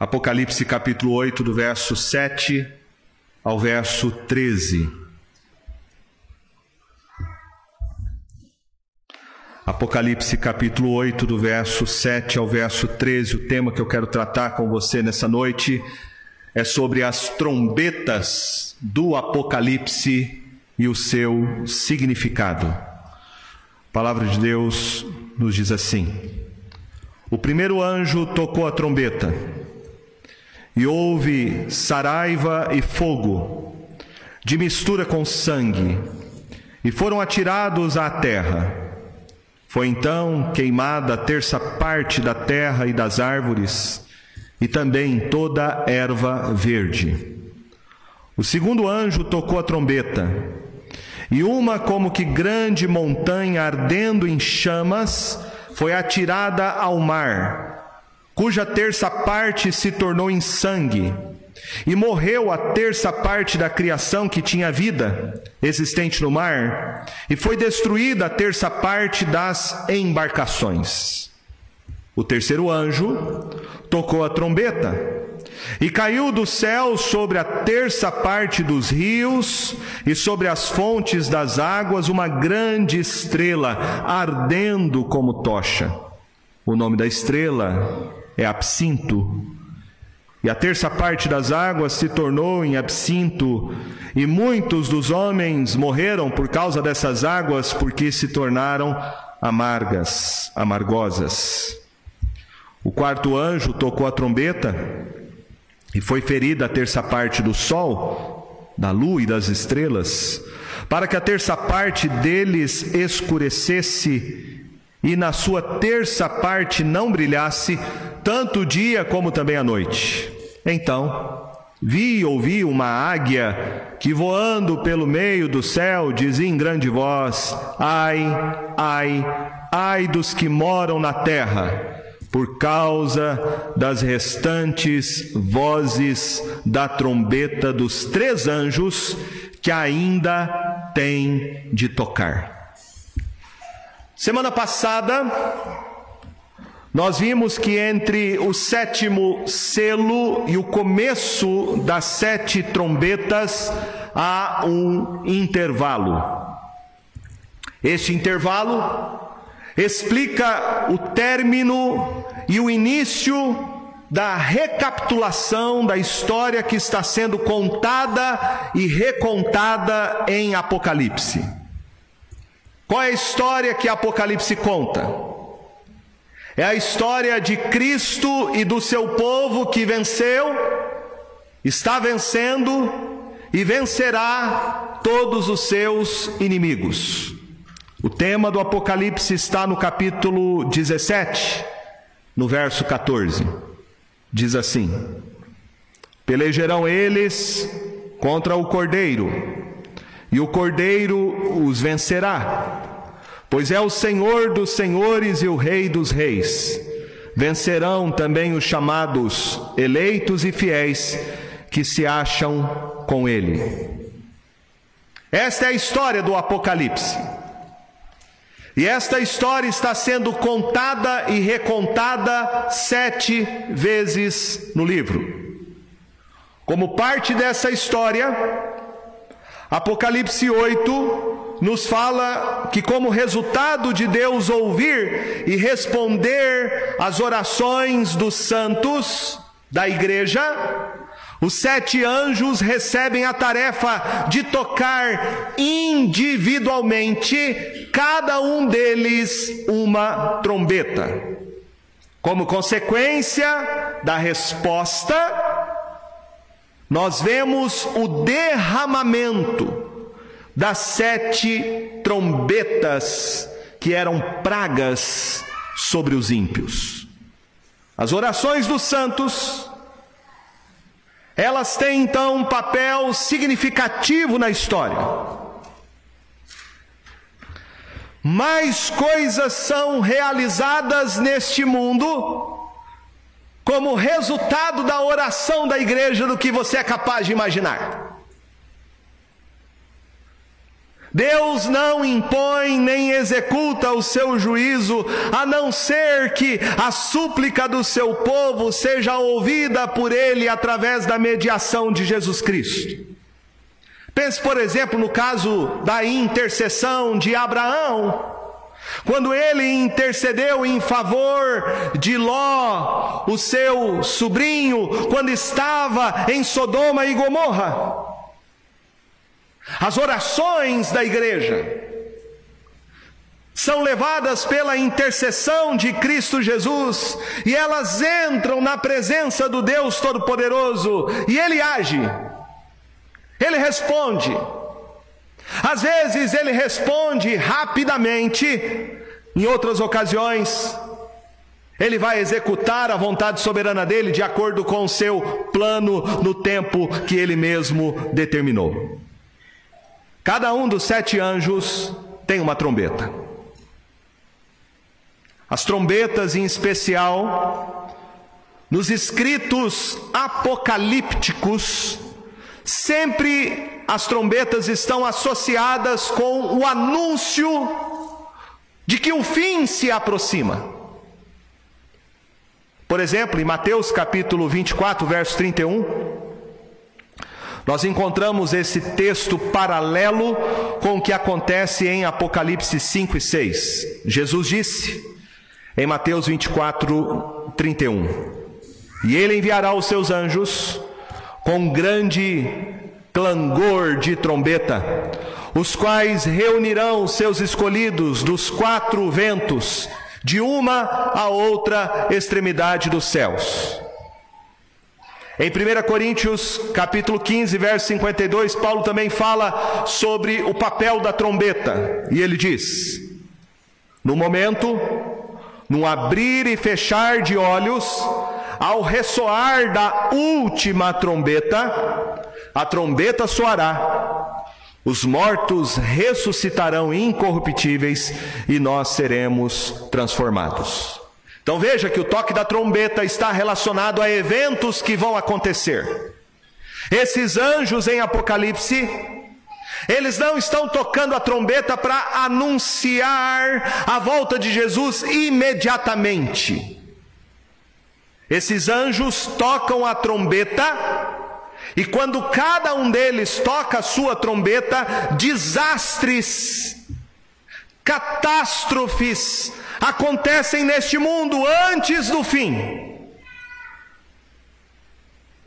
Apocalipse capítulo 8, do verso 7 ao verso 13. Apocalipse capítulo 8, do verso 7 ao verso 13. O tema que eu quero tratar com você nessa noite é sobre as trombetas do Apocalipse e o seu significado. A palavra de Deus nos diz assim: O primeiro anjo tocou a trombeta, e houve saraiva e fogo, de mistura com sangue, e foram atirados à terra. Foi então queimada a terça parte da terra e das árvores, e também toda erva verde. O segundo anjo tocou a trombeta, e uma como que grande montanha ardendo em chamas foi atirada ao mar, cuja terça parte se tornou em sangue e morreu a terça parte da criação que tinha vida existente no mar, e foi destruída a terça parte das embarcações. O terceiro anjo tocou a trombeta, e caiu do céu sobre a terça parte dos rios e sobre as fontes das águas uma grande estrela, ardendo como tocha. O nome da estrela é Absinto e a terça parte das águas se tornou em absinto, e muitos dos homens morreram por causa dessas águas, porque se tornaram amargas, amargosas. O quarto anjo tocou a trombeta, e foi ferida a terça parte do sol, da lua e das estrelas, para que a terça parte deles escurecesse, e na sua terça parte não brilhasse, tanto o dia como também a noite. Então, vi e ouvi uma águia que voando pelo meio do céu dizia em grande voz: Ai, ai, ai dos que moram na terra, por causa das restantes vozes da trombeta dos três anjos que ainda têm de tocar. Semana passada, nós vimos que entre o sétimo selo e o começo das sete trombetas há um intervalo. Este intervalo explica o término e o início da recapitulação da história que está sendo contada e recontada em Apocalipse. Qual é a história que Apocalipse conta? É a história de Cristo e do seu povo que venceu, está vencendo e vencerá todos os seus inimigos. O tema do Apocalipse está no capítulo 17, no verso 14. Diz assim: Pelejarão eles contra o cordeiro, e o cordeiro os vencerá Pois é o Senhor dos senhores e o Rei dos reis. Vencerão também os chamados eleitos e fiéis que se acham com ele. Esta é a história do Apocalipse. E esta história está sendo contada e recontada sete vezes no livro. Como parte dessa história, Apocalipse 8 nos fala que, como resultado de Deus ouvir e responder às orações dos santos da igreja, os sete anjos recebem a tarefa de tocar individualmente, cada um deles, uma trombeta. Como consequência da resposta, nós vemos o derramamento das sete trombetas que eram pragas sobre os ímpios. As orações dos santos, elas têm então um papel significativo na história. Mais coisas são realizadas neste mundo como resultado da oração da igreja do que você é capaz de imaginar. Deus não impõe nem executa o seu juízo, a não ser que a súplica do seu povo seja ouvida por ele através da mediação de Jesus Cristo. Pense, por exemplo, no caso da intercessão de Abraão, quando ele intercedeu em favor de Ló, o seu sobrinho, quando estava em Sodoma e Gomorra. As orações da igreja são levadas pela intercessão de Cristo Jesus e elas entram na presença do Deus Todo-Poderoso e ele age, ele responde. Às vezes ele responde rapidamente, em outras ocasiões, ele vai executar a vontade soberana dele de acordo com o seu plano no tempo que ele mesmo determinou. Cada um dos sete anjos tem uma trombeta. As trombetas, em especial, nos escritos apocalípticos, sempre as trombetas estão associadas com o anúncio de que o fim se aproxima. Por exemplo, em Mateus capítulo 24, verso 31, nós encontramos esse texto paralelo com o que acontece em Apocalipse 5 e 6. Jesus disse em Mateus 24, 31: E ele enviará os seus anjos com grande clangor de trombeta, os quais reunirão seus escolhidos dos quatro ventos, de uma a outra extremidade dos céus. Em 1 Coríntios, capítulo 15, verso 52, Paulo também fala sobre o papel da trombeta. E ele diz: No momento, no abrir e fechar de olhos, ao ressoar da última trombeta, a trombeta soará, os mortos ressuscitarão incorruptíveis e nós seremos transformados. Então veja que o toque da trombeta está relacionado a eventos que vão acontecer. Esses anjos em Apocalipse, eles não estão tocando a trombeta para anunciar a volta de Jesus imediatamente. Esses anjos tocam a trombeta e quando cada um deles toca a sua trombeta, desastres, catástrofes acontecem neste mundo antes do fim.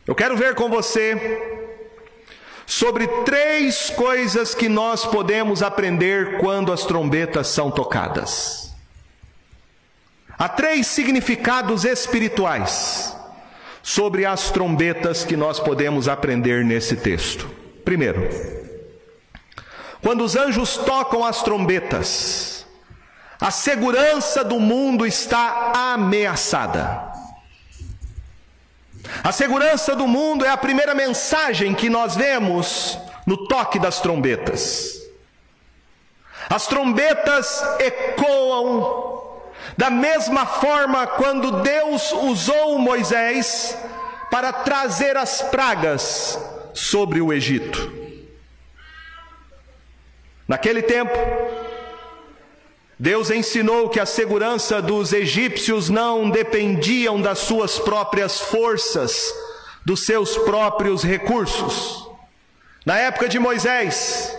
Eu quero ver com você sobre três coisas que nós podemos aprender quando as trombetas são tocadas. Há três significados espirituais sobre as trombetas que nós podemos aprender nesse texto. Primeiro, quando os anjos tocam as trombetas, a segurança do mundo está ameaçada. A segurança do mundo é a primeira mensagem que nós vemos no toque das trombetas. As trombetas ecoam da mesma forma quando Deus usou Moisés para trazer as pragas sobre o Egito. Naquele tempo, Deus ensinou que a segurança dos egípcios não dependiam das suas próprias forças, dos seus próprios recursos. Na época de Moisés,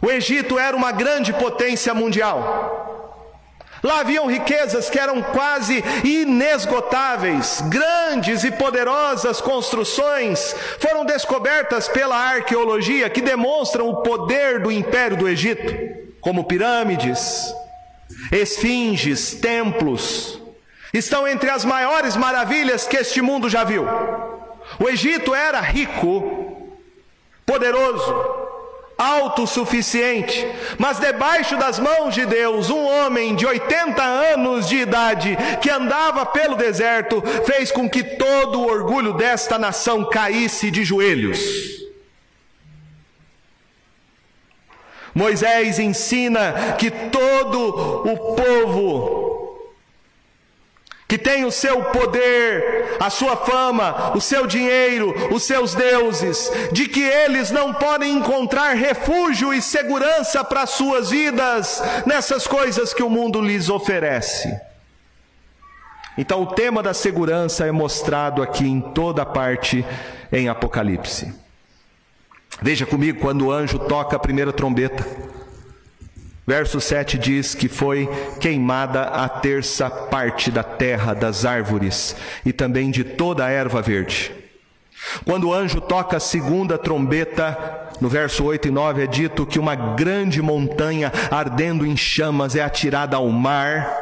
o Egito era uma grande potência mundial. Lá haviam riquezas que eram quase inesgotáveis, grandes e poderosas construções foram descobertas pela arqueologia que demonstram o poder do império do Egito, como pirâmides, esfinges, templos, estão entre as maiores maravilhas que este mundo já viu. O Egito era rico, poderoso, autossuficiente, mas debaixo das mãos de Deus, um homem de 80 anos de idade que andava pelo deserto fez com que todo o orgulho desta nação caísse de joelhos. Moisés ensina que todo o povo que tem o seu poder, a sua fama, o seu dinheiro, os seus deuses, de que eles não podem encontrar refúgio e segurança para suas vidas nessas coisas que o mundo lhes oferece. Então, o tema da segurança é mostrado aqui em toda parte em Apocalipse. Veja comigo quando o anjo toca a primeira trombeta. Verso 7 diz que foi queimada a terça parte da terra, das árvores e também de toda a erva verde. Quando o anjo toca a segunda trombeta, no verso 8 e 9 é dito que uma grande montanha ardendo em chamas é atirada ao mar.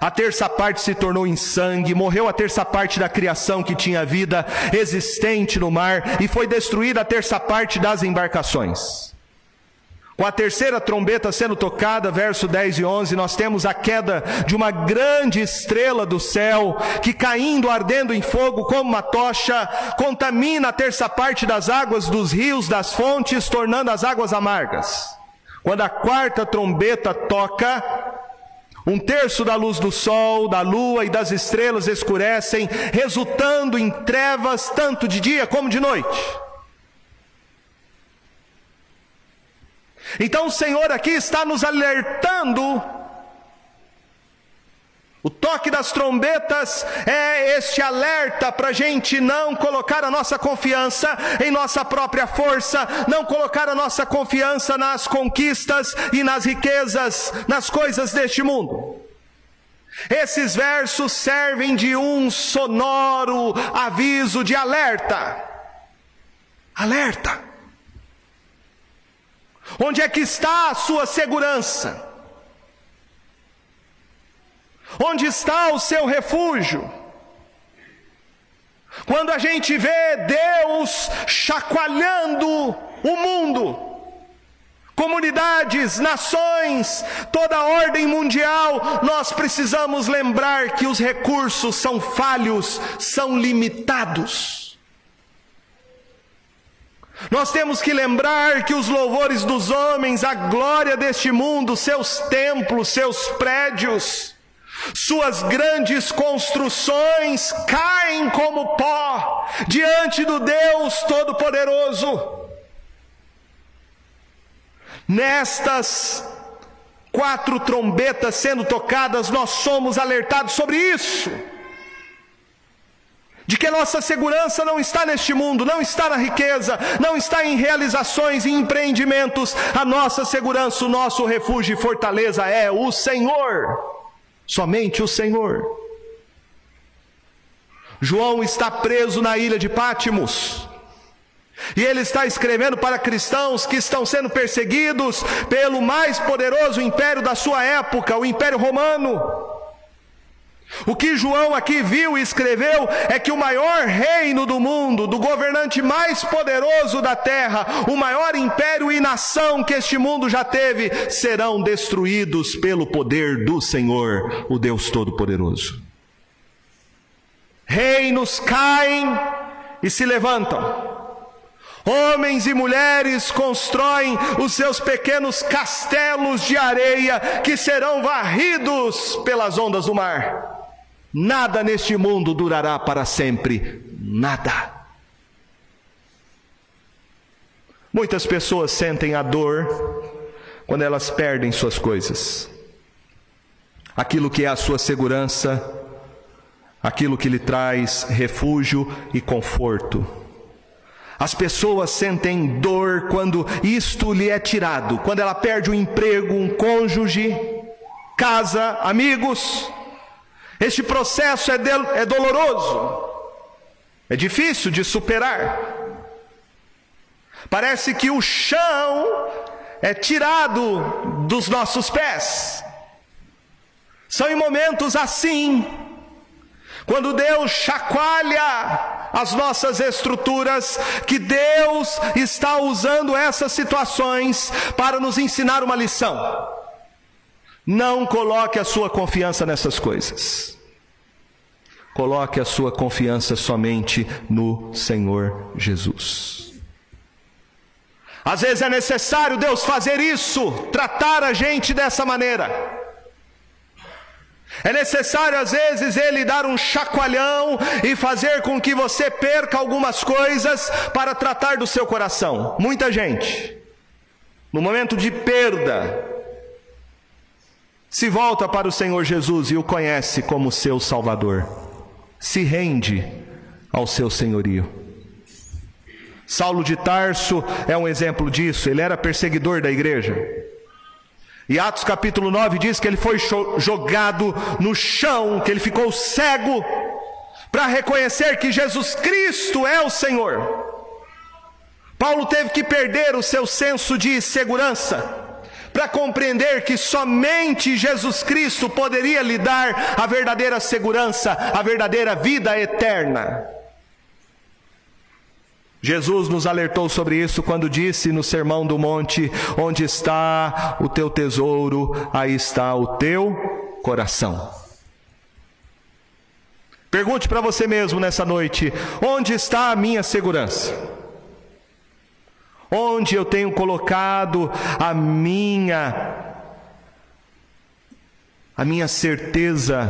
A terça parte se tornou em sangue, morreu a terça parte da criação que tinha vida existente no mar e foi destruída a terça parte das embarcações. Com a terceira trombeta sendo tocada, verso 10 e 11, nós temos a queda de uma grande estrela do céu, que caindo, ardendo em fogo como uma tocha, contamina a terça parte das águas dos rios, das fontes, tornando as águas amargas. Quando a quarta trombeta toca, um terço da luz do sol, da lua e das estrelas escurecem, resultando em trevas tanto de dia como de noite. Então o Senhor aqui está nos alertando. O toque das trombetas é este alerta para a gente não colocar a nossa confiança em nossa própria força, não colocar a nossa confiança nas conquistas e nas riquezas, nas coisas deste mundo. Esses versos servem de um sonoro aviso de alerta. Alerta. Onde é que está a sua segurança? Onde está o seu refúgio? Quando a gente vê Deus chacoalhando o mundo, comunidades, nações, toda a ordem mundial, nós precisamos lembrar que os recursos são falhos, são limitados. Nós temos que lembrar que os louvores dos homens, a glória deste mundo, seus templos, seus prédios, suas grandes construções caem como pó diante do Deus Todo-Poderoso. Nestas quatro trombetas sendo tocadas, nós somos alertados sobre isso de que nossa segurança não está neste mundo, não está na riqueza, não está em realizações e empreendimentos. A nossa segurança, o nosso refúgio e fortaleza é o Senhor, somente o Senhor. João está preso na ilha de Pátimos. E ele está escrevendo para cristãos que estão sendo perseguidos pelo mais poderoso império da sua época, o Império Romano. O que João aqui viu e escreveu é que o maior reino do mundo, do governante mais poderoso da terra, o maior império e nação que este mundo já teve, serão destruídos pelo poder do Senhor, o Deus Todo-Poderoso. Reinos caem e se levantam. Homens e mulheres constroem os seus pequenos castelos de areia que serão varridos pelas ondas do mar. Nada neste mundo durará para sempre, nada. Muitas pessoas sentem a dor quando elas perdem suas coisas, aquilo que é a sua segurança, aquilo que lhe traz refúgio e conforto. As pessoas sentem dor quando isto lhe é tirado, quando ela perde um emprego, um cônjuge, casa, amigos. Este processo é, de, é doloroso, é difícil de superar. Parece que o chão é tirado dos nossos pés. São em momentos assim, quando Deus chacoalha as nossas estruturas, que Deus está usando essas situações para nos ensinar uma lição. Não coloque a sua confiança nessas coisas. Coloque a sua confiança somente no Senhor Jesus. Às vezes é necessário Deus fazer isso, tratar a gente dessa maneira. É necessário, às vezes, ele dar um chacoalhão e fazer com que você perca algumas coisas para tratar do seu coração. Muita gente, no momento de perda, se volta para o Senhor Jesus e o conhece como seu Salvador, se rende ao seu senhorio. Saulo de Tarso é um exemplo disso, ele era perseguidor da igreja. E Atos capítulo 9 diz que ele foi jogado no chão, que ele ficou cego, para reconhecer que Jesus Cristo é o Senhor. Paulo teve que perder o seu senso de segurança, para compreender que somente Jesus Cristo poderia lhe dar a verdadeira segurança, a verdadeira vida eterna. Jesus nos alertou sobre isso quando disse no Sermão do Monte: Onde está o teu tesouro, aí está o teu coração. Pergunte para você mesmo nessa noite: onde está a minha segurança? Onde eu tenho colocado a minha a minha certeza,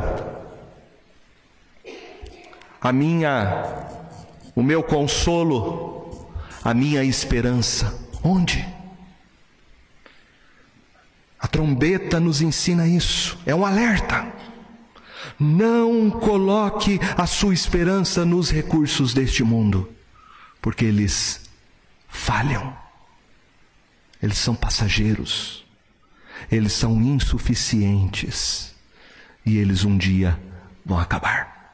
a minha o meu consolo, a minha esperança. Onde? A trombeta nos ensina isso, é um alerta. Não coloque a sua esperança nos recursos deste mundo, porque eles falham, eles são passageiros, eles são insuficientes. E eles um dia vão acabar.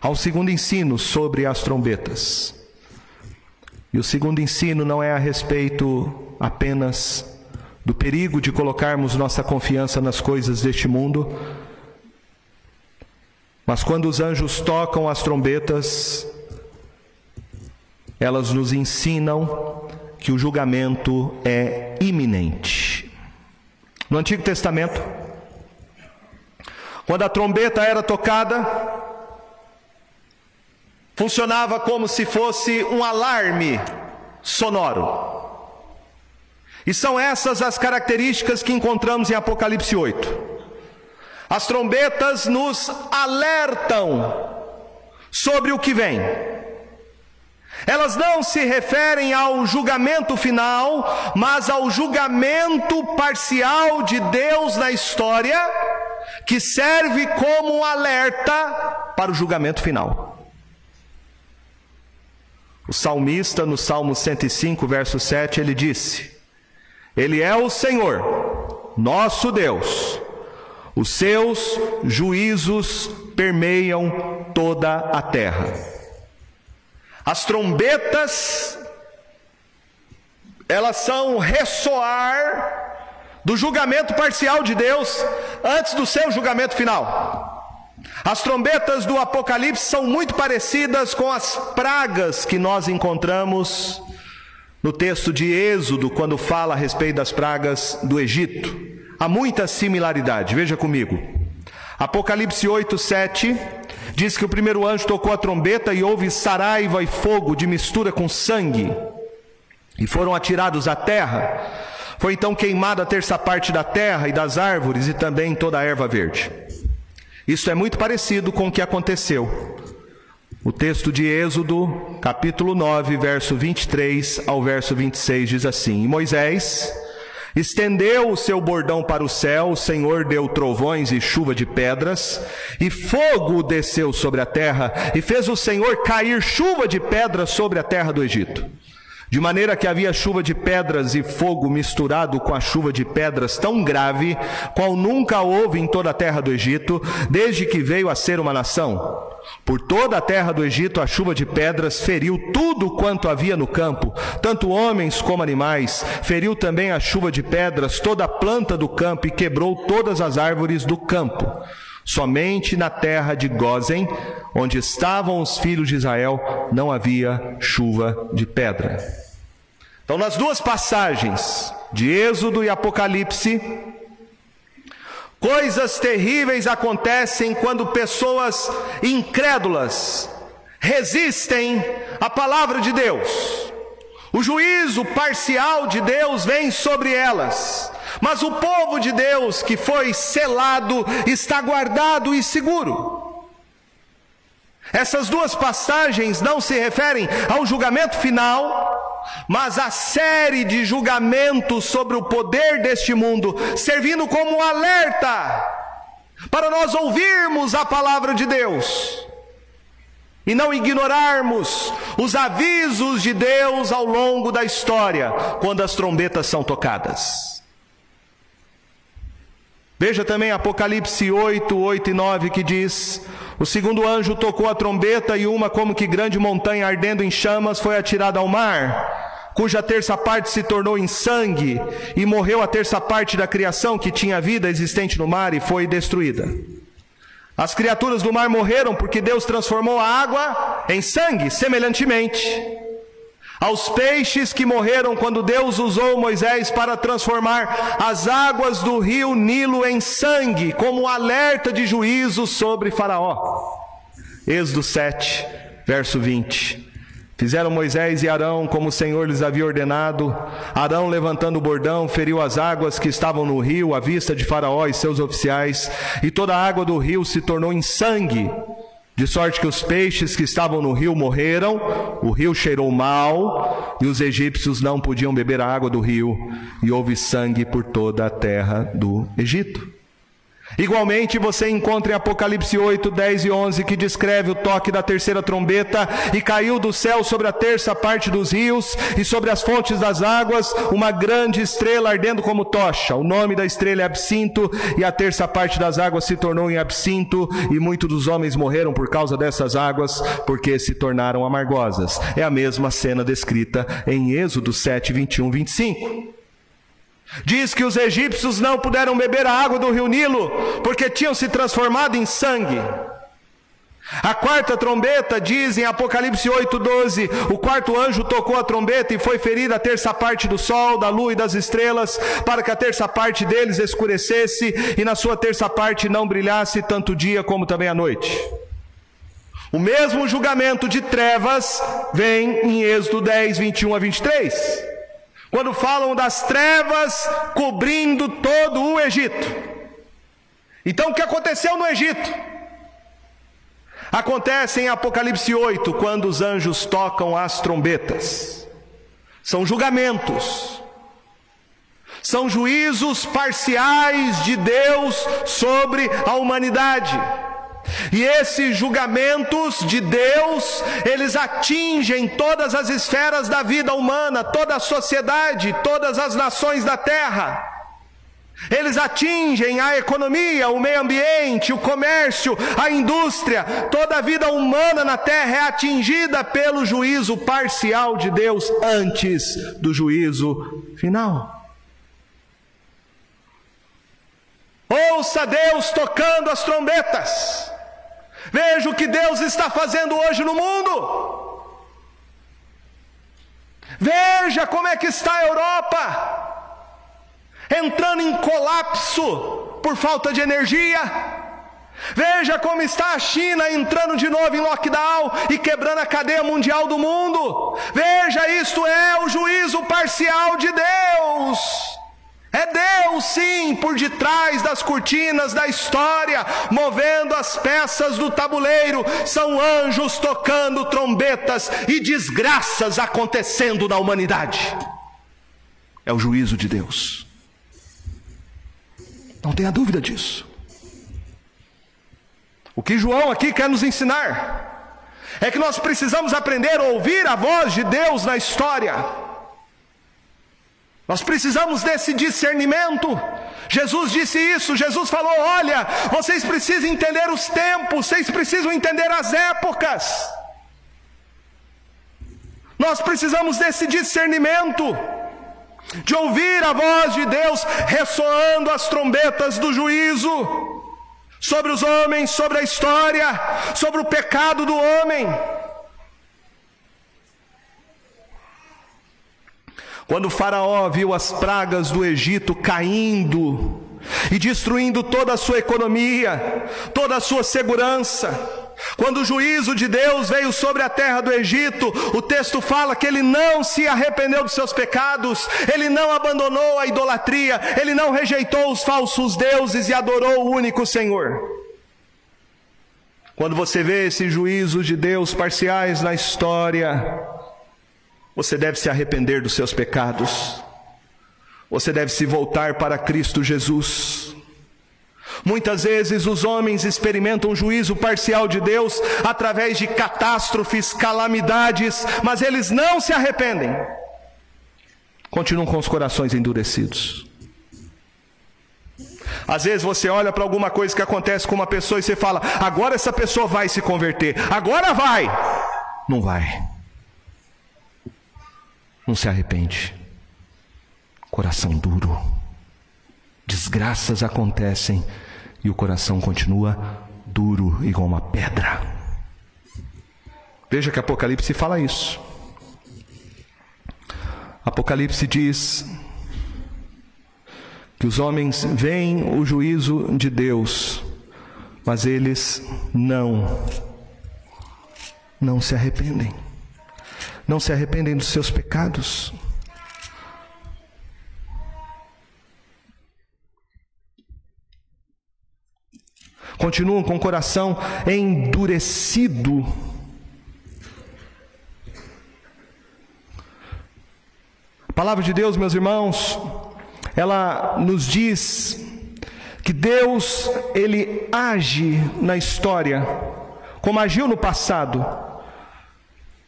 Ao segundo ensino sobre as trombetas. E o segundo ensino não é a respeito apenas do perigo de colocarmos nossa confiança nas coisas deste mundo, mas quando os anjos tocam as trombetas, elas nos ensinam que o julgamento é iminente. No Antigo Testamento, quando a trombeta era tocada, funcionava como se fosse um alarme sonoro. E são essas as características que encontramos em Apocalipse 8. As trombetas nos alertam sobre o que vem. Elas não se referem ao julgamento final, mas ao julgamento parcial de Deus na história, que serve como um alerta para o julgamento final. O salmista, no Salmo 105, verso 7, ele disse: Ele é o Senhor, nosso Deus. Os seus juízos permeiam toda a terra. As trombetas, elas são ressoar do julgamento parcial de Deus antes do seu julgamento final. As trombetas do Apocalipse são muito parecidas com as pragas que nós encontramos no texto de Êxodo, quando fala a respeito das pragas do Egito. Há muita similaridade, veja comigo. Apocalipse 8, 7 diz que o primeiro anjo tocou a trombeta e houve saraiva e fogo de mistura com sangue, e foram atirados à terra. Foi então queimada a terça parte da terra e das árvores e também toda a erva verde. Isso é muito parecido com o que aconteceu. O texto de Êxodo, capítulo 9, verso 23 ao verso 26 diz assim: E Moisés estendeu o seu bordão para o céu, o Senhor deu trovões e chuva de pedras, e fogo desceu sobre a terra, e fez o Senhor cair chuva de pedras sobre a terra do Egito. De maneira que havia chuva de pedras e fogo misturado com a chuva de pedras tão grave, qual nunca houve em toda a terra do Egito, desde que veio a ser uma nação. Por toda a terra do Egito, a chuva de pedras feriu tudo quanto havia no campo, tanto homens como animais. Feriu também a chuva de pedras toda a planta do campo e quebrou todas as árvores do campo. Somente na terra de Gozen, onde estavam os filhos de Israel, não havia chuva de pedra. Então, nas duas passagens de Êxodo e Apocalipse, coisas terríveis acontecem quando pessoas incrédulas resistem à palavra de Deus. O juízo parcial de Deus vem sobre elas, mas o povo de Deus que foi selado está guardado e seguro. Essas duas passagens não se referem ao julgamento final, mas à série de julgamentos sobre o poder deste mundo, servindo como alerta para nós ouvirmos a palavra de Deus e não ignorarmos os avisos de Deus ao longo da história, quando as trombetas são tocadas. Veja também Apocalipse 8, 8 e 9 que diz: O segundo anjo tocou a trombeta e uma como que grande montanha ardendo em chamas foi atirada ao mar, cuja terça parte se tornou em sangue, e morreu a terça parte da criação que tinha vida existente no mar e foi destruída. As criaturas do mar morreram porque Deus transformou a água em sangue, semelhantemente aos peixes que morreram quando Deus usou Moisés para transformar as águas do rio Nilo em sangue, como alerta de juízo sobre Faraó. Êxodo 7, verso 20. Fizeram Moisés e Arão como o Senhor lhes havia ordenado. Arão, levantando o bordão, feriu as águas que estavam no rio à vista de Faraó e seus oficiais, e toda a água do rio se tornou em sangue de sorte que os peixes que estavam no rio morreram, o rio cheirou mal, e os egípcios não podiam beber a água do rio, e houve sangue por toda a terra do Egito. Igualmente, você encontra em Apocalipse 8, 10 e 11 que descreve o toque da terceira trombeta e caiu do céu sobre a terça parte dos rios e sobre as fontes das águas uma grande estrela ardendo como tocha. O nome da estrela é Absinto e a terça parte das águas se tornou em Absinto e muitos dos homens morreram por causa dessas águas porque se tornaram amargosas. É a mesma cena descrita em Êxodo 7, 21, 25. Diz que os egípcios não puderam beber a água do rio Nilo porque tinham se transformado em sangue. A quarta trombeta diz em Apocalipse 8:12, o quarto anjo tocou a trombeta e foi ferida a terça parte do sol, da lua e das estrelas, para que a terça parte deles escurecesse e na sua terça parte não brilhasse tanto o dia como também a noite. O mesmo julgamento de trevas vem em Êxodo 10, 21 a 23 quando falam das trevas cobrindo todo o Egito. Então o que aconteceu no Egito? Acontece em Apocalipse 8, quando os anjos tocam as trombetas. São julgamentos, são juízos parciais de Deus sobre a humanidade. E esses julgamentos de Deus, eles atingem todas as esferas da vida humana, toda a sociedade, todas as nações da terra. Eles atingem a economia, o meio ambiente, o comércio, a indústria, toda a vida humana na terra é atingida pelo juízo parcial de Deus antes do juízo final. Ouça Deus tocando as trombetas. Veja o que Deus está fazendo hoje no mundo. Veja como é que está a Europa, entrando em colapso por falta de energia. Veja como está a China entrando de novo em lockdown e quebrando a cadeia mundial do mundo. Veja, isto é o juízo parcial de Deus. É Deus, sim, por detrás das cortinas da história, movendo as peças do tabuleiro. São anjos tocando trombetas e desgraças acontecendo na humanidade. É o juízo de Deus. Não tenha dúvida disso. O que João aqui quer nos ensinar é que nós precisamos aprender a ouvir a voz de Deus na história. Nós precisamos desse discernimento. Jesus disse isso, Jesus falou: olha, vocês precisam entender os tempos, vocês precisam entender as épocas. Nós precisamos desse discernimento, de ouvir a voz de Deus ressoando as trombetas do juízo sobre os homens, sobre a história, sobre o pecado do homem. Quando Faraó viu as pragas do Egito caindo e destruindo toda a sua economia, toda a sua segurança, Quando o juízo de Deus veio sobre a terra do Egito, o texto fala que ele não se arrependeu dos seus pecados, ele não abandonou a idolatria, ele não rejeitou os falsos deuses e adorou o único Senhor. Quando você vê esses juízos de Deus parciais na história, você deve se arrepender dos seus pecados, você deve se voltar para Cristo Jesus. Muitas vezes os homens experimentam o juízo parcial de Deus através de catástrofes, calamidades, mas eles não se arrependem. Continuam com os corações endurecidos. Às vezes você olha para alguma coisa que acontece com uma pessoa e você fala: agora essa pessoa vai se converter, agora vai. Não vai. Não se arrepende. Coração duro. Desgraças acontecem e o coração continua duro igual uma pedra. Veja que Apocalipse fala isso. Apocalipse diz que os homens veem o juízo de Deus, mas eles não, não se arrependem, não se arrependem dos seus pecados. Continuam com o coração endurecido. A palavra de Deus, meus irmãos, ela nos diz que Deus, ele age na história, como agiu no passado,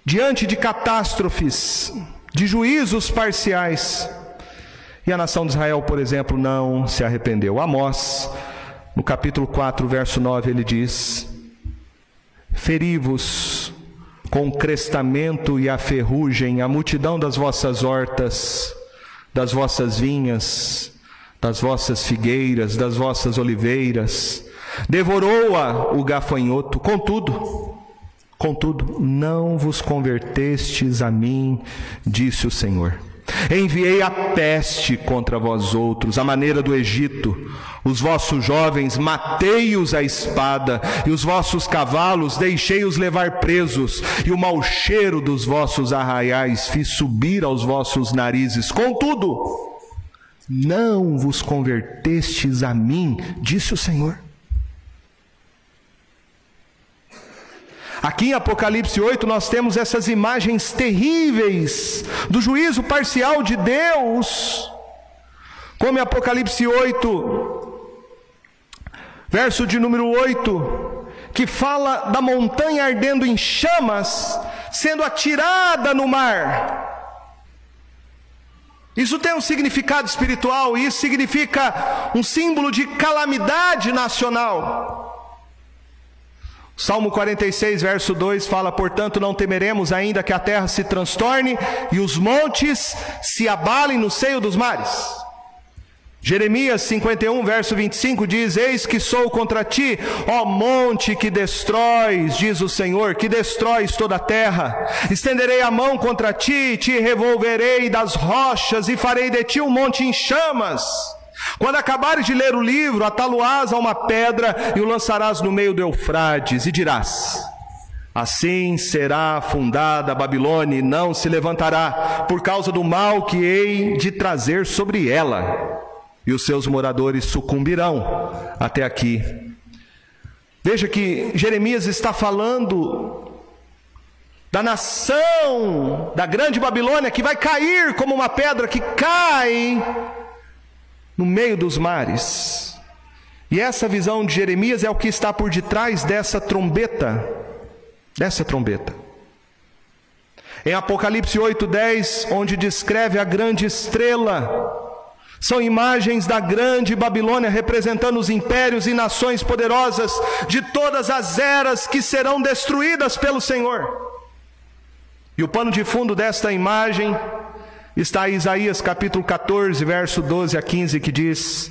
diante de catástrofes, de juízos parciais. E a nação de Israel, por exemplo, não se arrependeu. Amós, no capítulo 4, verso 9, ele diz: Feri-vos com o crestamento e a ferrugem, a multidão das vossas hortas, das vossas vinhas, das vossas figueiras, das vossas oliveiras. Devorou-a o gafanhoto, contudo, contudo, não vos convertestes a mim, disse o Senhor. Enviei a peste contra vós outros, a maneira do Egito. Os vossos jovens matei-os à espada, e os vossos cavalos deixei-os levar presos, e o mau cheiro dos vossos arraiais fiz subir aos vossos narizes. Contudo, não vos convertestes a mim, disse o Senhor. Aqui em Apocalipse 8 nós temos essas imagens terríveis do juízo parcial de Deus. Como em Apocalipse 8, verso de número 8, que fala da montanha ardendo em chamas, sendo atirada no mar. Isso tem um significado espiritual, e isso significa um símbolo de calamidade nacional. Salmo 46, verso 2 fala: Portanto, não temeremos, ainda que a terra se transtorne e os montes se abalem no seio dos mares. Jeremias 51, verso 25 diz: Eis que sou contra ti, ó monte que destróis, diz o Senhor, que destróis toda a terra. Estenderei a mão contra ti, te revolverei das rochas e farei de ti um monte em chamas. Quando acabares de ler o livro, ataluás a uma pedra e o lançarás no meio do Eufrades, e dirás: Assim será fundada a Babilônia e não se levantará, por causa do mal que hei de trazer sobre ela, e os seus moradores sucumbirão. Até aqui. Veja que Jeremias está falando da nação, da grande Babilônia, que vai cair como uma pedra que cai no meio dos mares. E essa visão de Jeremias é o que está por detrás dessa trombeta, dessa trombeta. Em Apocalipse 8:10, onde descreve a grande estrela, são imagens da grande Babilônia representando os impérios e nações poderosas de todas as eras que serão destruídas pelo Senhor. E o pano de fundo desta imagem está Isaías capítulo 14, verso 12 a 15, que diz: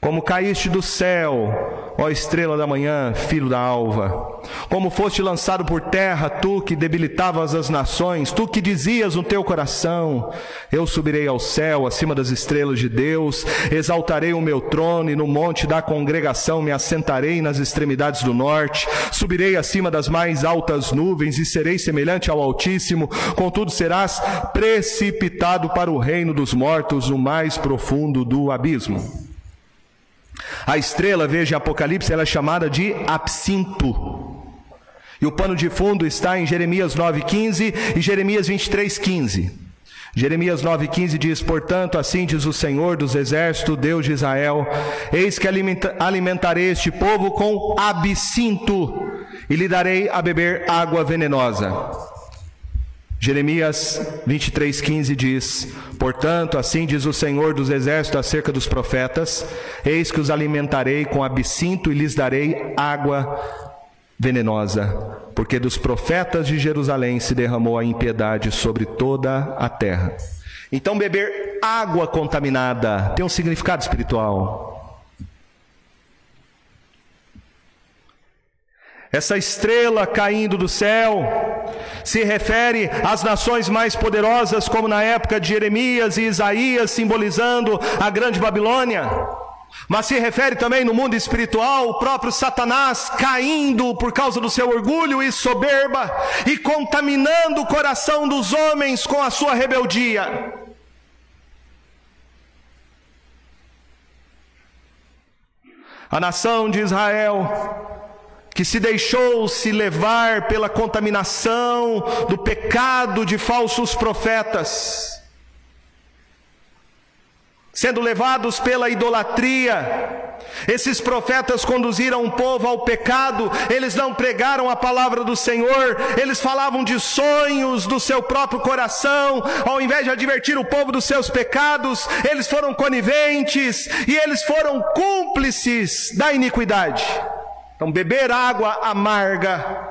Como caíste do céu, ó estrela da manhã, filho da alva. Como foste lançado por terra, tu que debilitavas as nações, tu que dizias no teu coração: Eu subirei ao céu, acima das estrelas de Deus, exaltarei o meu trono e no monte da congregação me assentarei nas extremidades do norte, subirei acima das mais altas nuvens e serei semelhante ao Altíssimo, contudo serás precipitado para o reino dos mortos, no mais profundo do abismo. A estrela, veja Apocalipse, ela é chamada de absinto. E o pano de fundo está em Jeremias 9,15 e Jeremias 23,15. Jeremias 9,15 diz: Portanto, assim diz o Senhor dos Exércitos, Deus de Israel: Eis que alimenta, alimentarei este povo com absinto e lhe darei a beber água venenosa. Jeremias 23,15 diz: Portanto, assim diz o Senhor dos Exércitos acerca dos profetas: Eis que os alimentarei com absinto e lhes darei água venenosa, porque dos profetas de Jerusalém se derramou a impiedade sobre toda a terra. Então, beber água contaminada tem um significado espiritual. Essa estrela caindo do céu se refere às nações mais poderosas, como na época de Jeremias e Isaías, simbolizando a grande Babilônia. Mas se refere também no mundo espiritual, o próprio Satanás caindo por causa do seu orgulho e soberba e contaminando o coração dos homens com a sua rebeldia. A nação de Israel que se deixou se levar pela contaminação do pecado de falsos profetas, sendo levados pela idolatria. Esses profetas conduziram o povo ao pecado, eles não pregaram a palavra do Senhor, eles falavam de sonhos do seu próprio coração, ao invés de advertir o povo dos seus pecados, eles foram coniventes e eles foram cúmplices da iniquidade. Então, beber água amarga,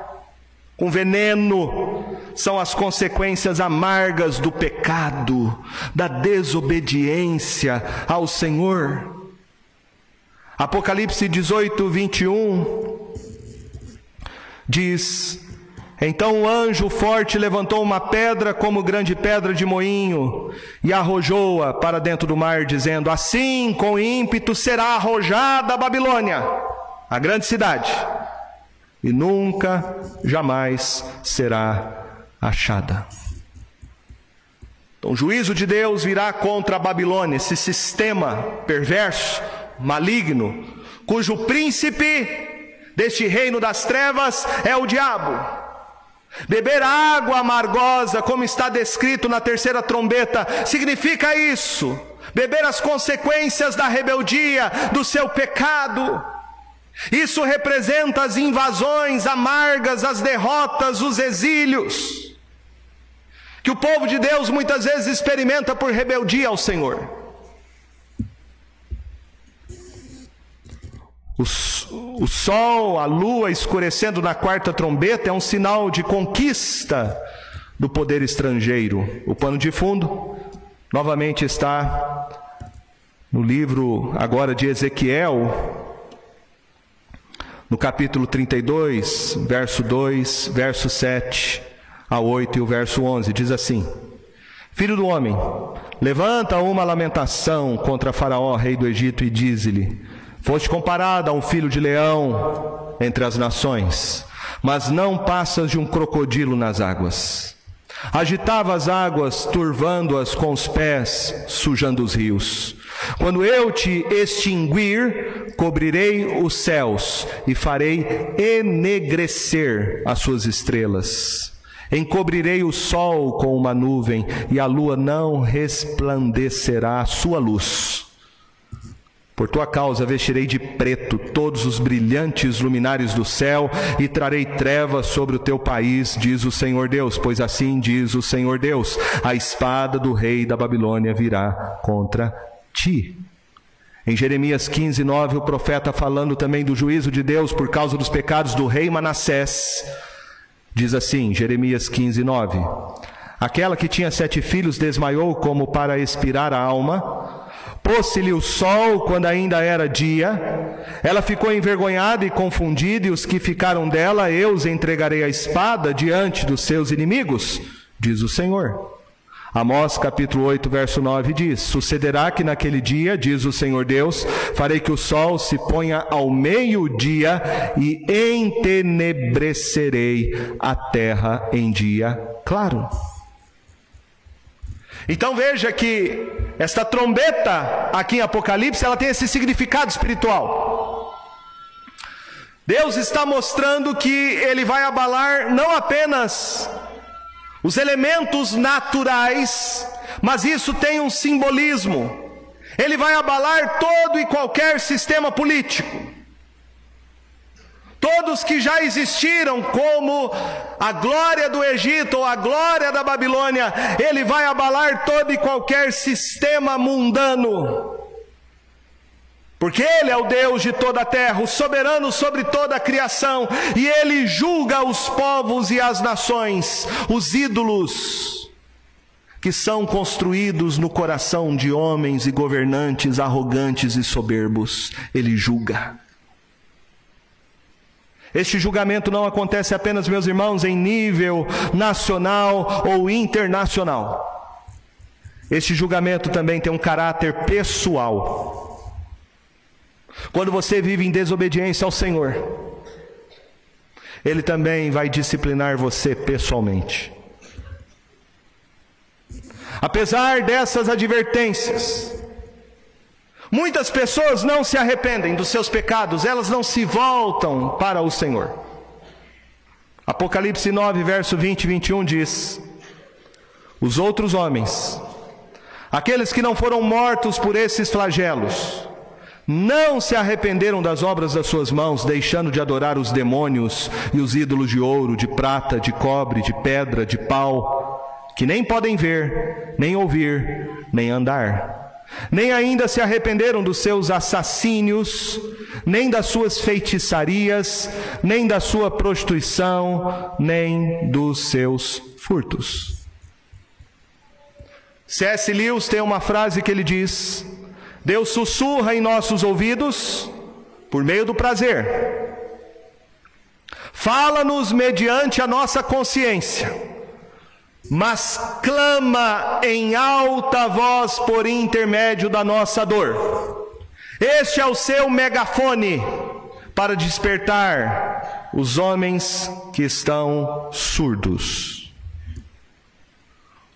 com veneno, são as consequências amargas do pecado, da desobediência ao Senhor. Apocalipse 18, 21 diz: Então o anjo forte levantou uma pedra como grande pedra de moinho e arrojou-a para dentro do mar, dizendo: Assim com ímpeto será arrojada a Babilônia a grande cidade, e nunca, jamais será achada. Então, o juízo de Deus virá contra a Babilônia, esse sistema perverso, maligno, cujo príncipe deste reino das trevas é o diabo. Beber água amargosa, como está descrito na terceira trombeta, significa isso: beber as consequências da rebeldia, do seu pecado. Isso representa as invasões amargas, as derrotas, os exílios, que o povo de Deus muitas vezes experimenta por rebeldia ao Senhor. O, sol, a lua escurecendo na quarta trombeta é um sinal de conquista do poder estrangeiro. O pano de fundo novamente está no livro agora de Ezequiel, no capítulo 32, verso 2, verso 7 a 8 e o verso 11, diz assim: Filho do homem, levanta uma lamentação contra Faraó, rei do Egito, e diz-lhe: Foste comparado a um filho de leão entre as nações, mas não passas de um crocodilo nas águas. Agitava as águas, turvando-as com os pés, sujando os rios. Quando eu te extinguir, cobrirei os céus e farei enegrecer as suas estrelas. Encobrirei o sol com uma nuvem e a lua não resplandecerá sua luz. Por tua causa vestirei de preto todos os brilhantes luminares do céu e trarei trevas sobre o teu país, diz o Senhor Deus, pois assim diz o Senhor Deus: a espada do rei da Babilônia virá contra ti. Em Jeremias 15, 9, o profeta falando também do juízo de Deus por causa dos pecados do rei Manassés, diz assim, Jeremias 15, 9: Aquela que tinha sete filhos desmaiou como para expirar a alma, Pôs-se-lhe o sol quando ainda era dia. Ela ficou envergonhada e confundida, e os que ficaram dela, eu os entregarei à espada diante dos seus inimigos, diz o Senhor. Amós capítulo 8, verso 9 diz: Sucederá que naquele dia, diz o Senhor Deus, farei que o sol se ponha ao meio-dia e entenebrecerei a terra em dia claro. Então veja que esta trombeta aqui em Apocalipse, ela tem esse significado espiritual. Deus está mostrando que ele vai abalar não apenas os elementos naturais, mas isso tem um simbolismo. Ele vai abalar todo e qualquer sistema político. Todos que já existiram, como a glória do Egito ou a glória da Babilônia, ele vai abalar todo e qualquer sistema mundano. Porque Ele é o Deus de toda a terra, o soberano sobre toda a criação, e Ele julga os povos e as nações, os ídolos que são construídos no coração de homens e governantes arrogantes e soberbos. Ele julga. Este julgamento não acontece apenas, meus irmãos, em nível nacional ou internacional. Este julgamento também tem um caráter pessoal. Quando você vive em desobediência ao Senhor, Ele também vai disciplinar você pessoalmente. Apesar dessas advertências, muitas pessoas não se arrependem dos seus pecados, elas não se voltam para o Senhor. Apocalipse 9, verso 20 e 21 diz: Os outros homens, aqueles que não foram mortos por esses flagelos, não se arrependeram das obras das suas mãos, deixando de adorar os demônios e os ídolos de ouro, de prata, de cobre, de pedra, de pau, que nem podem ver, nem ouvir, nem andar. Nem ainda se arrependeram dos seus assassínios, nem das suas feitiçarias, nem da sua prostituição, nem dos seus furtos. C.S. Lewis tem uma frase que ele diz: Deus sussurra em nossos ouvidos por meio do prazer. Fala-nos mediante a nossa consciência, mas clama em alta voz por intermédio da nossa dor. Este é o seu megafone para despertar os homens que estão surdos.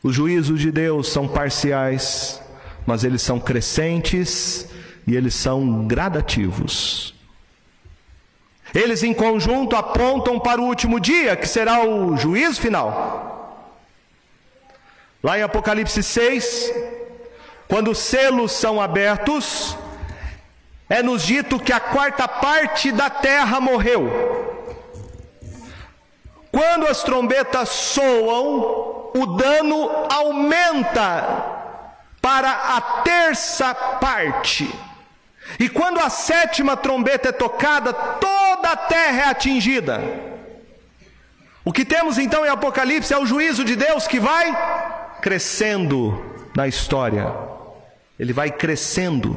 Os juízos de Deus são parciais mas eles são crescentes e eles são gradativos. Eles em conjunto apontam para o último dia, que será o juízo final. Lá em Apocalipse 6, quando os selos são abertos, é nos dito que a quarta parte da terra morreu. Quando as trombetas soam, o dano aumenta para a terça parte. E quando a sétima trombeta é tocada, toda a terra é atingida. O que temos então em Apocalipse é o juízo de Deus que vai crescendo na história. Ele vai crescendo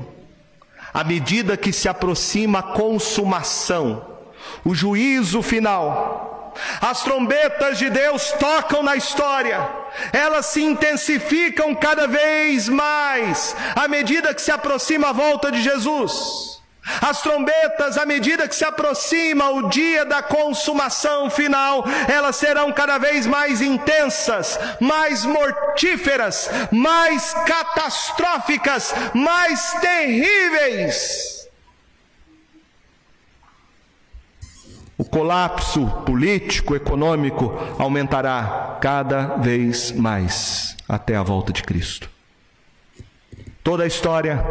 à medida que se aproxima a consumação, o juízo final. As trombetas de Deus tocam na história, elas se intensificam cada vez mais à medida que se aproxima a volta de Jesus. As trombetas, à medida que se aproxima o dia da consumação final, elas serão cada vez mais intensas, mais mortíferas, mais catastróficas, mais terríveis. Colapso político, econômico aumentará cada vez mais até a volta de Cristo. Toda a história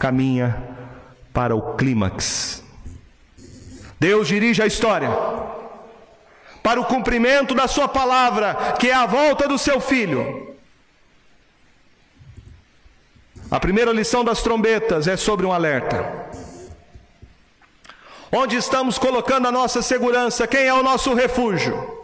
caminha para o clímax. Deus dirige a história para o cumprimento da Sua palavra, que é a volta do Seu Filho. A primeira lição das trombetas é sobre um alerta. Onde estamos colocando a nossa segurança? Quem é o nosso refúgio?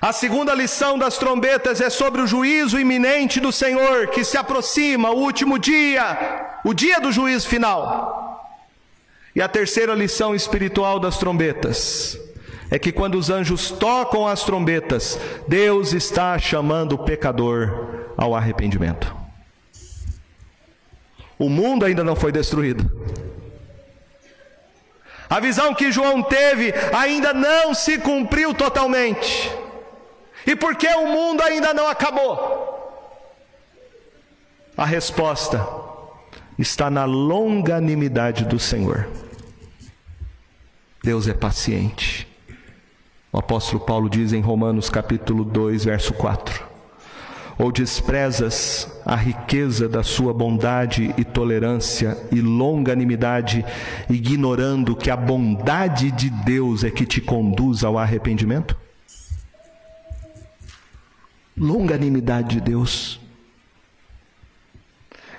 A segunda lição das trombetas é sobre o juízo iminente do Senhor, que se aproxima, o último dia, o dia do juízo final. E a terceira lição espiritual das trombetas é que quando os anjos tocam as trombetas, Deus está chamando o pecador ao arrependimento. O mundo ainda não foi destruído. A visão que João teve ainda não se cumpriu totalmente. E por que o mundo ainda não acabou? A resposta está na longanimidade do Senhor. Deus é paciente. O apóstolo Paulo diz em Romanos capítulo 2, verso 4: Ou desprezas a riqueza da sua bondade e tolerância e longanimidade, ignorando que a bondade de Deus é que te conduz ao arrependimento? longanimidade de Deus.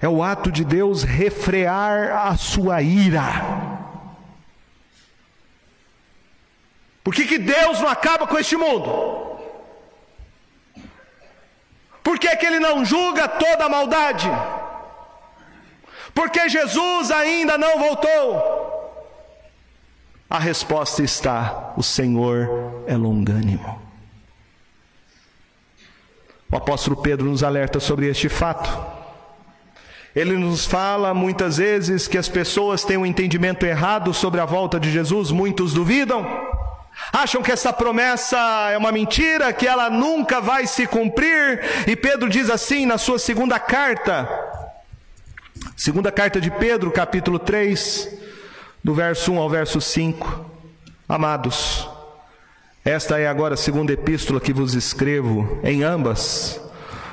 É o ato de Deus refrear a sua ira. Por que, que Deus não acaba com este mundo? Por que, que Ele não julga toda a maldade? Porque Jesus ainda não voltou. A resposta está: o Senhor é longânimo. O apóstolo Pedro nos alerta sobre este fato. Ele nos fala muitas vezes que as pessoas têm um entendimento errado sobre a volta de Jesus, muitos duvidam, acham que essa promessa é uma mentira, que ela nunca vai se cumprir, e Pedro diz assim na sua segunda carta, segunda carta de Pedro, capítulo 3, do verso 1 ao verso 5: Amados, esta é agora a segunda epístola que vos escrevo, em ambas.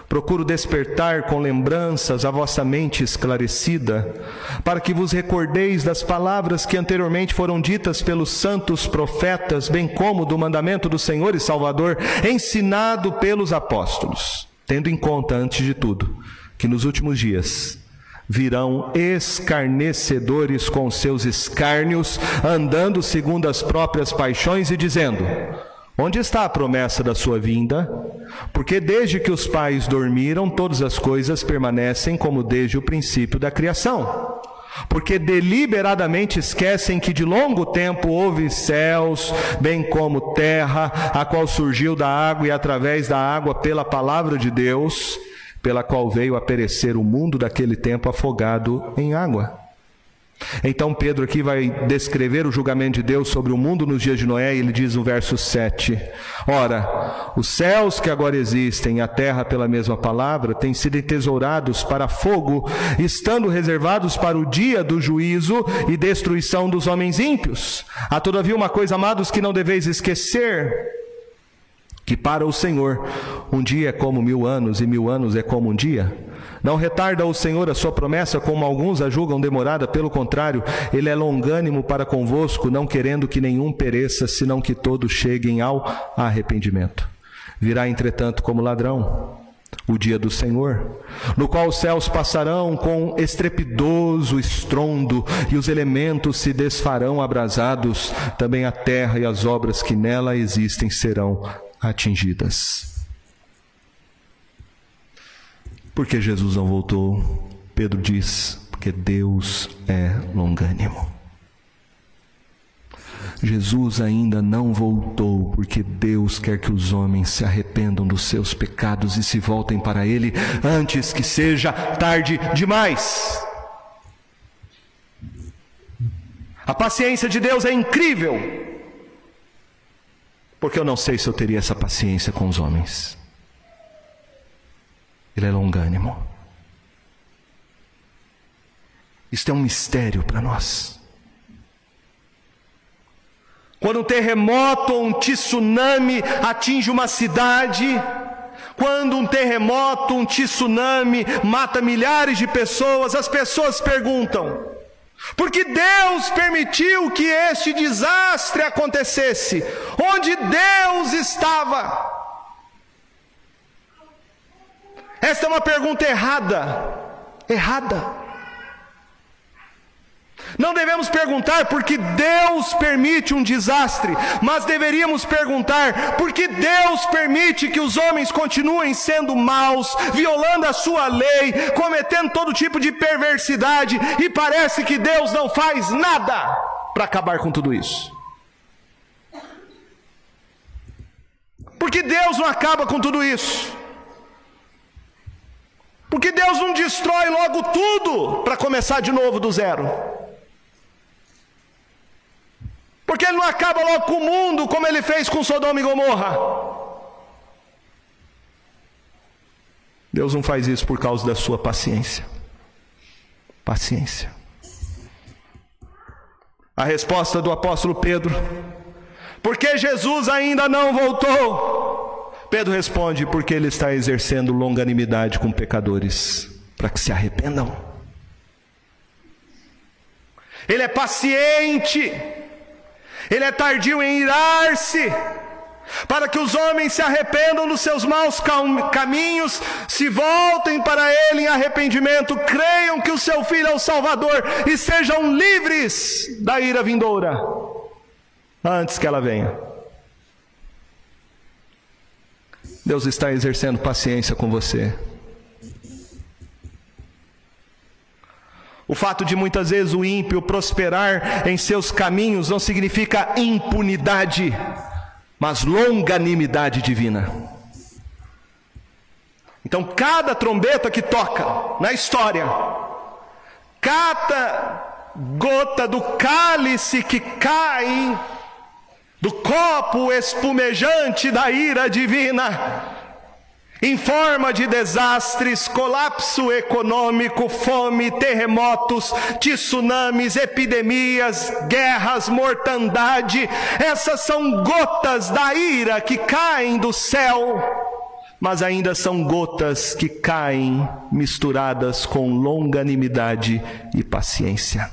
Procuro despertar com lembranças a vossa mente esclarecida, para que vos recordeis das palavras que anteriormente foram ditas pelos santos profetas, bem como do mandamento do Senhor e Salvador, ensinado pelos apóstolos, tendo em conta, antes de tudo, que nos últimos dias virão escarnecedores com seus escárnios, andando segundo as próprias paixões e dizendo: Onde está a promessa da sua vinda? Porque desde que os pais dormiram, todas as coisas permanecem como desde o princípio da criação. Porque deliberadamente esquecem que de longo tempo houve céus, bem como terra, a qual surgiu da água e através da água pela palavra de Deus pela qual veio a perecer o mundo daquele tempo afogado em água. Então Pedro aqui vai descrever o julgamento de Deus sobre o mundo nos dias de Noé, e ele diz no verso 7: Ora, os céus que agora existem a terra pela mesma palavra têm sido entesourados para fogo, estando reservados para o dia do juízo e destruição dos homens ímpios. Há todavia uma coisa, amados, que não deveis esquecer: que para o Senhor um dia é como mil anos e mil anos é como um dia. Não retarda o Senhor a sua promessa, como alguns a julgam demorada, pelo contrário, ele é longânimo para convosco, não querendo que nenhum pereça, senão que todos cheguem ao arrependimento. Virá, entretanto, como ladrão o dia do Senhor, no qual os céus passarão com estrepidoso estrondo e os elementos se desfarão abrasados, também a terra e as obras que nela existem serão atingidas. Por que Jesus não voltou? Pedro diz: porque Deus é longânimo. Jesus ainda não voltou, porque Deus quer que os homens se arrependam dos seus pecados e se voltem para Ele antes que seja tarde demais. A paciência de Deus é incrível, porque eu não sei se eu teria essa paciência com os homens. Ele é longânimo. Isto é um mistério para nós. Quando um terremoto ou um tsunami atinge uma cidade, quando um terremoto, um tsunami mata milhares de pessoas, as pessoas perguntam: porque Deus permitiu que este desastre acontecesse. Onde Deus estava? Esta é uma pergunta errada. Errada. Não devemos perguntar por que Deus permite um desastre, mas deveríamos perguntar por que Deus permite que os homens continuem sendo maus, violando a sua lei, cometendo todo tipo de perversidade, e parece que Deus não faz nada para acabar com tudo isso. Por que Deus não acaba com tudo isso? Porque Deus não destrói logo tudo para começar de novo do zero. Porque ele não acaba logo com o mundo como ele fez com Sodoma e Gomorra. Deus não faz isso por causa da sua paciência. Paciência. A resposta do apóstolo Pedro: Porque Jesus ainda não voltou? Pedro responde: Porque ele está exercendo longanimidade com pecadores, para que se arrependam. Ele é paciente ele é tardio em irar-se, para que os homens se arrependam dos seus maus caminhos, se voltem para Ele em arrependimento, creiam que o seu Filho é o Salvador e sejam livres da ira vindoura, antes que ela venha. Deus está exercendo paciência com você. O fato de muitas vezes o ímpio prosperar em seus caminhos não significa impunidade, mas longanimidade divina. Então, cada trombeta que toca na história, cada gota do cálice que cai do copo espumejante da ira divina, em forma de desastres, colapso econômico, fome, terremotos, tsunamis, epidemias, guerras, mortandade. Essas são gotas da ira que caem do céu, mas ainda são gotas que caem misturadas com longanimidade e paciência.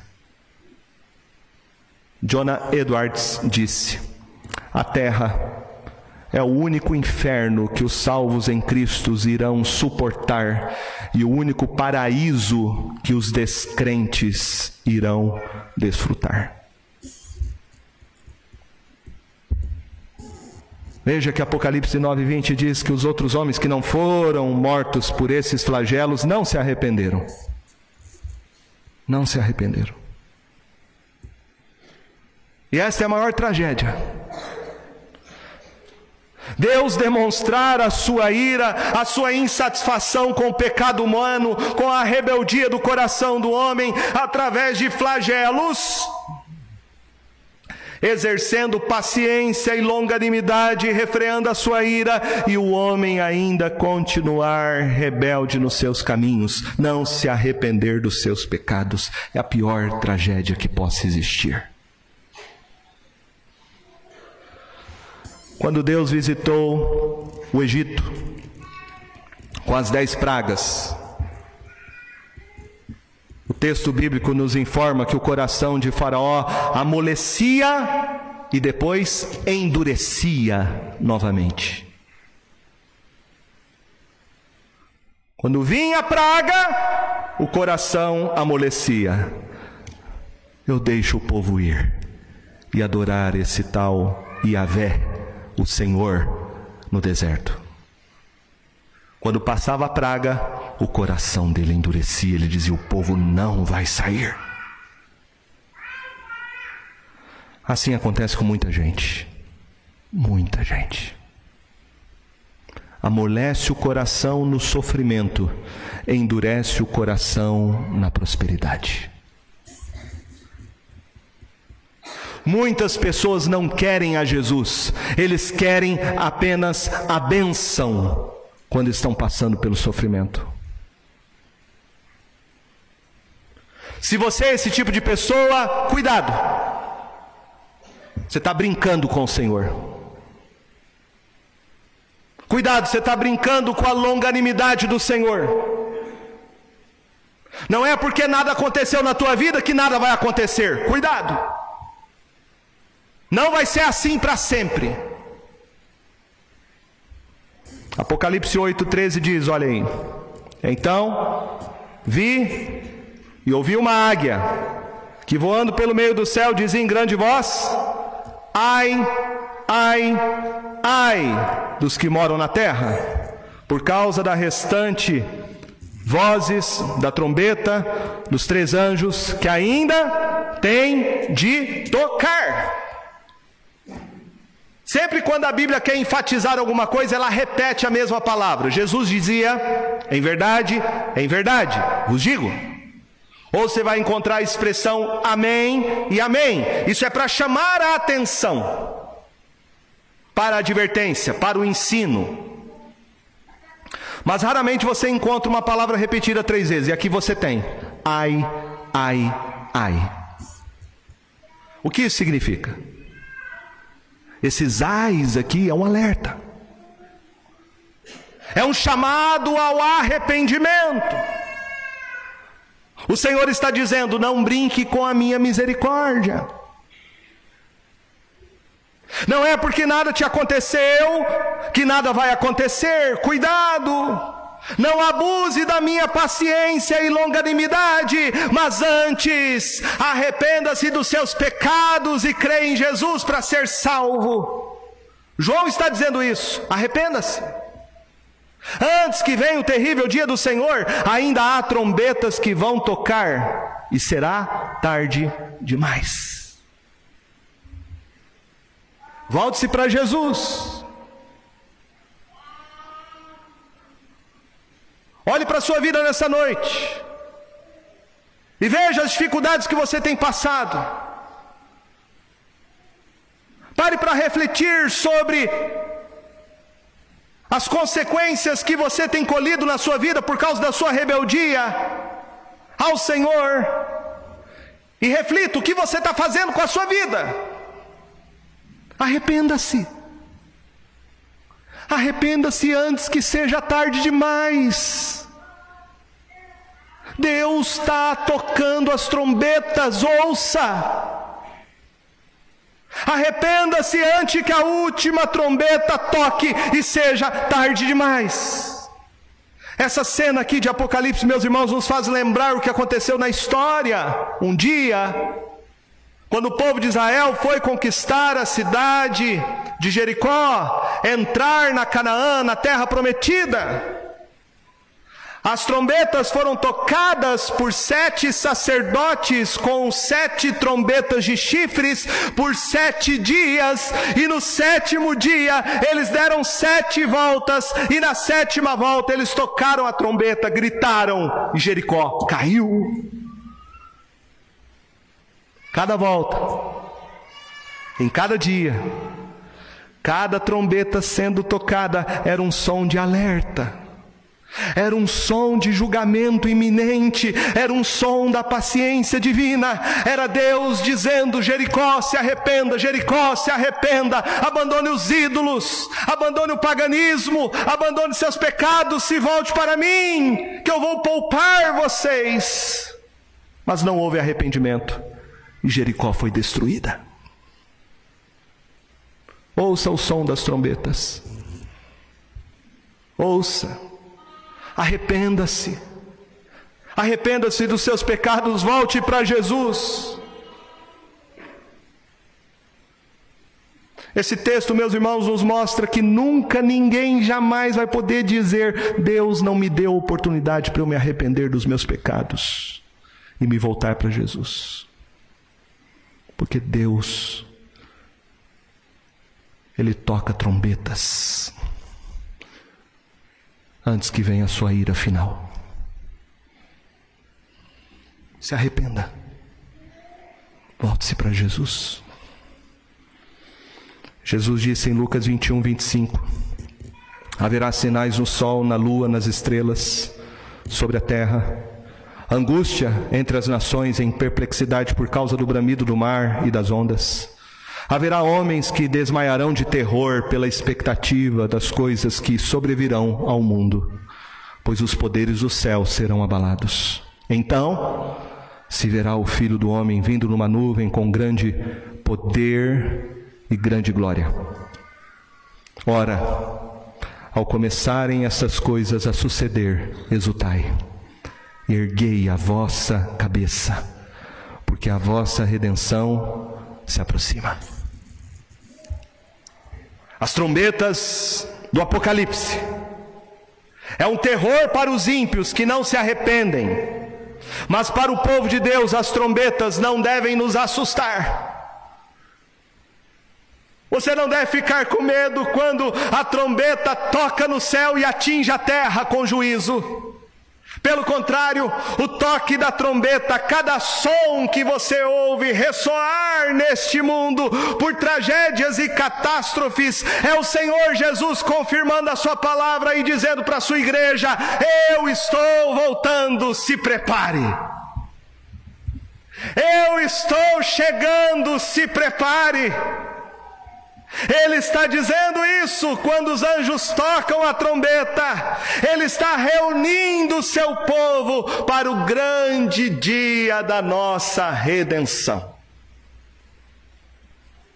Jonah Edwards disse: A terra é o único inferno que os salvos em Cristo irão suportar e o único paraíso que os descrentes irão desfrutar. Veja que Apocalipse 9:20 diz que os outros homens que não foram mortos por esses flagelos não se arrependeram. Não se arrependeram. E essa é a maior tragédia. Deus demonstrar a sua ira, a sua insatisfação com o pecado humano, com a rebeldia do coração do homem, através de flagelos, exercendo paciência e longanimidade, refreando a sua ira, e o homem ainda continuar rebelde nos seus caminhos, não se arrepender dos seus pecados, é a pior tragédia que possa existir. Quando Deus visitou o Egito com as dez pragas, o texto bíblico nos informa que o coração de Faraó amolecia e depois endurecia novamente. Quando vinha a praga, o coração amolecia. Eu deixo o povo ir e adorar esse tal Yahvé o Senhor no deserto. Quando passava a praga, o coração dele endurecia, ele dizia: O povo não vai sair. Assim acontece com muita gente. Muita gente. Amolece o coração no sofrimento, endurece o coração na prosperidade. Muitas pessoas não querem a Jesus, eles querem apenas a benção quando estão passando pelo sofrimento. Se você é esse tipo de pessoa, cuidado. Você está brincando com o Senhor. Cuidado, você está brincando com a longanimidade do Senhor. Não é porque nada aconteceu na tua vida que nada vai acontecer. Cuidado. Não vai ser assim para sempre. Apocalipse 8,13 diz: olha aí. Então vi e ouvi uma águia que voando pelo meio do céu dizia em grande voz: Ai, ai, ai dos que moram na terra, por causa da restante vozes da trombeta dos três anjos que ainda tem de tocar. Sempre quando a Bíblia quer enfatizar alguma coisa, ela repete a mesma palavra. Jesus dizia: em verdade, em verdade, vos digo. Ou você vai encontrar a expressão amém e amém. Isso é para chamar a atenção, para a advertência, para o ensino. Mas raramente você encontra uma palavra repetida três vezes. E aqui você tem: ai, ai, ai. O que isso significa? Esses ais aqui é um alerta. É um chamado ao arrependimento. O Senhor está dizendo: não brinque com a minha misericórdia. Não é porque nada te aconteceu que nada vai acontecer. Cuidado! Não abuse da minha paciência e longanimidade, mas antes arrependa-se dos seus pecados e crê em Jesus para ser salvo. João está dizendo isso. Arrependa-se. Antes que venha o terrível dia do Senhor, ainda há trombetas que vão tocar e será tarde demais. Volte-se para Jesus. Olhe para a sua vida nessa noite. E veja as dificuldades que você tem passado. Pare para refletir sobre as consequências que você tem colhido na sua vida por causa da sua rebeldia ao Senhor. E reflita o que você está fazendo com a sua vida. Arrependa-se. Arrependa-se antes que seja tarde demais. Deus está tocando as trombetas, ouça. Arrependa-se antes que a última trombeta toque e seja tarde demais. Essa cena aqui de Apocalipse, meus irmãos, nos faz lembrar o que aconteceu na história. Um dia, quando o povo de Israel foi conquistar a cidade de Jericó, entrar na Canaã, na terra prometida, as trombetas foram tocadas por sete sacerdotes com sete trombetas de chifres por sete dias, e no sétimo dia eles deram sete voltas, e na sétima volta eles tocaram a trombeta, gritaram, e Jericó caiu. Cada volta, em cada dia, cada trombeta sendo tocada era um som de alerta. Era um som de julgamento iminente, era um som da paciência divina, era Deus dizendo: Jericó, se arrependa, Jericó, se arrependa, abandone os ídolos, abandone o paganismo, abandone seus pecados, se volte para mim, que eu vou poupar vocês. Mas não houve arrependimento. E Jericó foi destruída. Ouça o som das trombetas. Ouça. Arrependa-se. Arrependa-se dos seus pecados, volte para Jesus. Esse texto, meus irmãos, nos mostra que nunca ninguém jamais vai poder dizer: Deus não me deu oportunidade para eu me arrepender dos meus pecados e me voltar para Jesus. Porque Deus, Ele toca trombetas antes que venha a sua ira final. Se arrependa. Volte-se para Jesus. Jesus disse em Lucas 21, 25: Haverá sinais no sol, na lua, nas estrelas, sobre a terra angústia entre as nações em perplexidade por causa do bramido do mar e das ondas. Haverá homens que desmaiarão de terror pela expectativa das coisas que sobrevirão ao mundo, pois os poderes do céu serão abalados. Então se verá o Filho do Homem vindo numa nuvem com grande poder e grande glória. Ora, ao começarem essas coisas a suceder, exultai erguei a vossa cabeça, porque a vossa redenção se aproxima. As trombetas do Apocalipse é um terror para os ímpios que não se arrependem, mas para o povo de Deus as trombetas não devem nos assustar. Você não deve ficar com medo quando a trombeta toca no céu e atinge a terra com juízo. Pelo contrário, o toque da trombeta, cada som que você ouve ressoar neste mundo por tragédias e catástrofes, é o Senhor Jesus confirmando a sua palavra e dizendo para a sua igreja: Eu estou voltando, se prepare. Eu estou chegando, se prepare. Ele está dizendo isso quando os anjos tocam a trombeta. Ele está reunindo o seu povo para o grande dia da nossa redenção.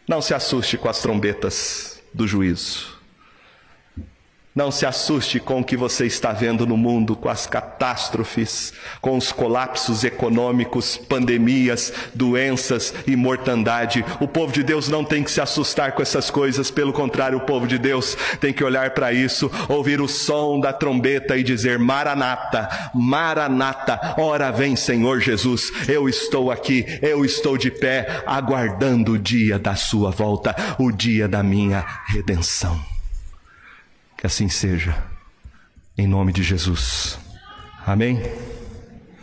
Não se assuste com as trombetas do juízo. Não se assuste com o que você está vendo no mundo, com as catástrofes, com os colapsos econômicos, pandemias, doenças e mortandade. O povo de Deus não tem que se assustar com essas coisas, pelo contrário, o povo de Deus tem que olhar para isso, ouvir o som da trombeta e dizer: Maranata, Maranata, ora vem Senhor Jesus, eu estou aqui, eu estou de pé, aguardando o dia da sua volta, o dia da minha redenção. Que assim seja. Em nome de Jesus. Amém?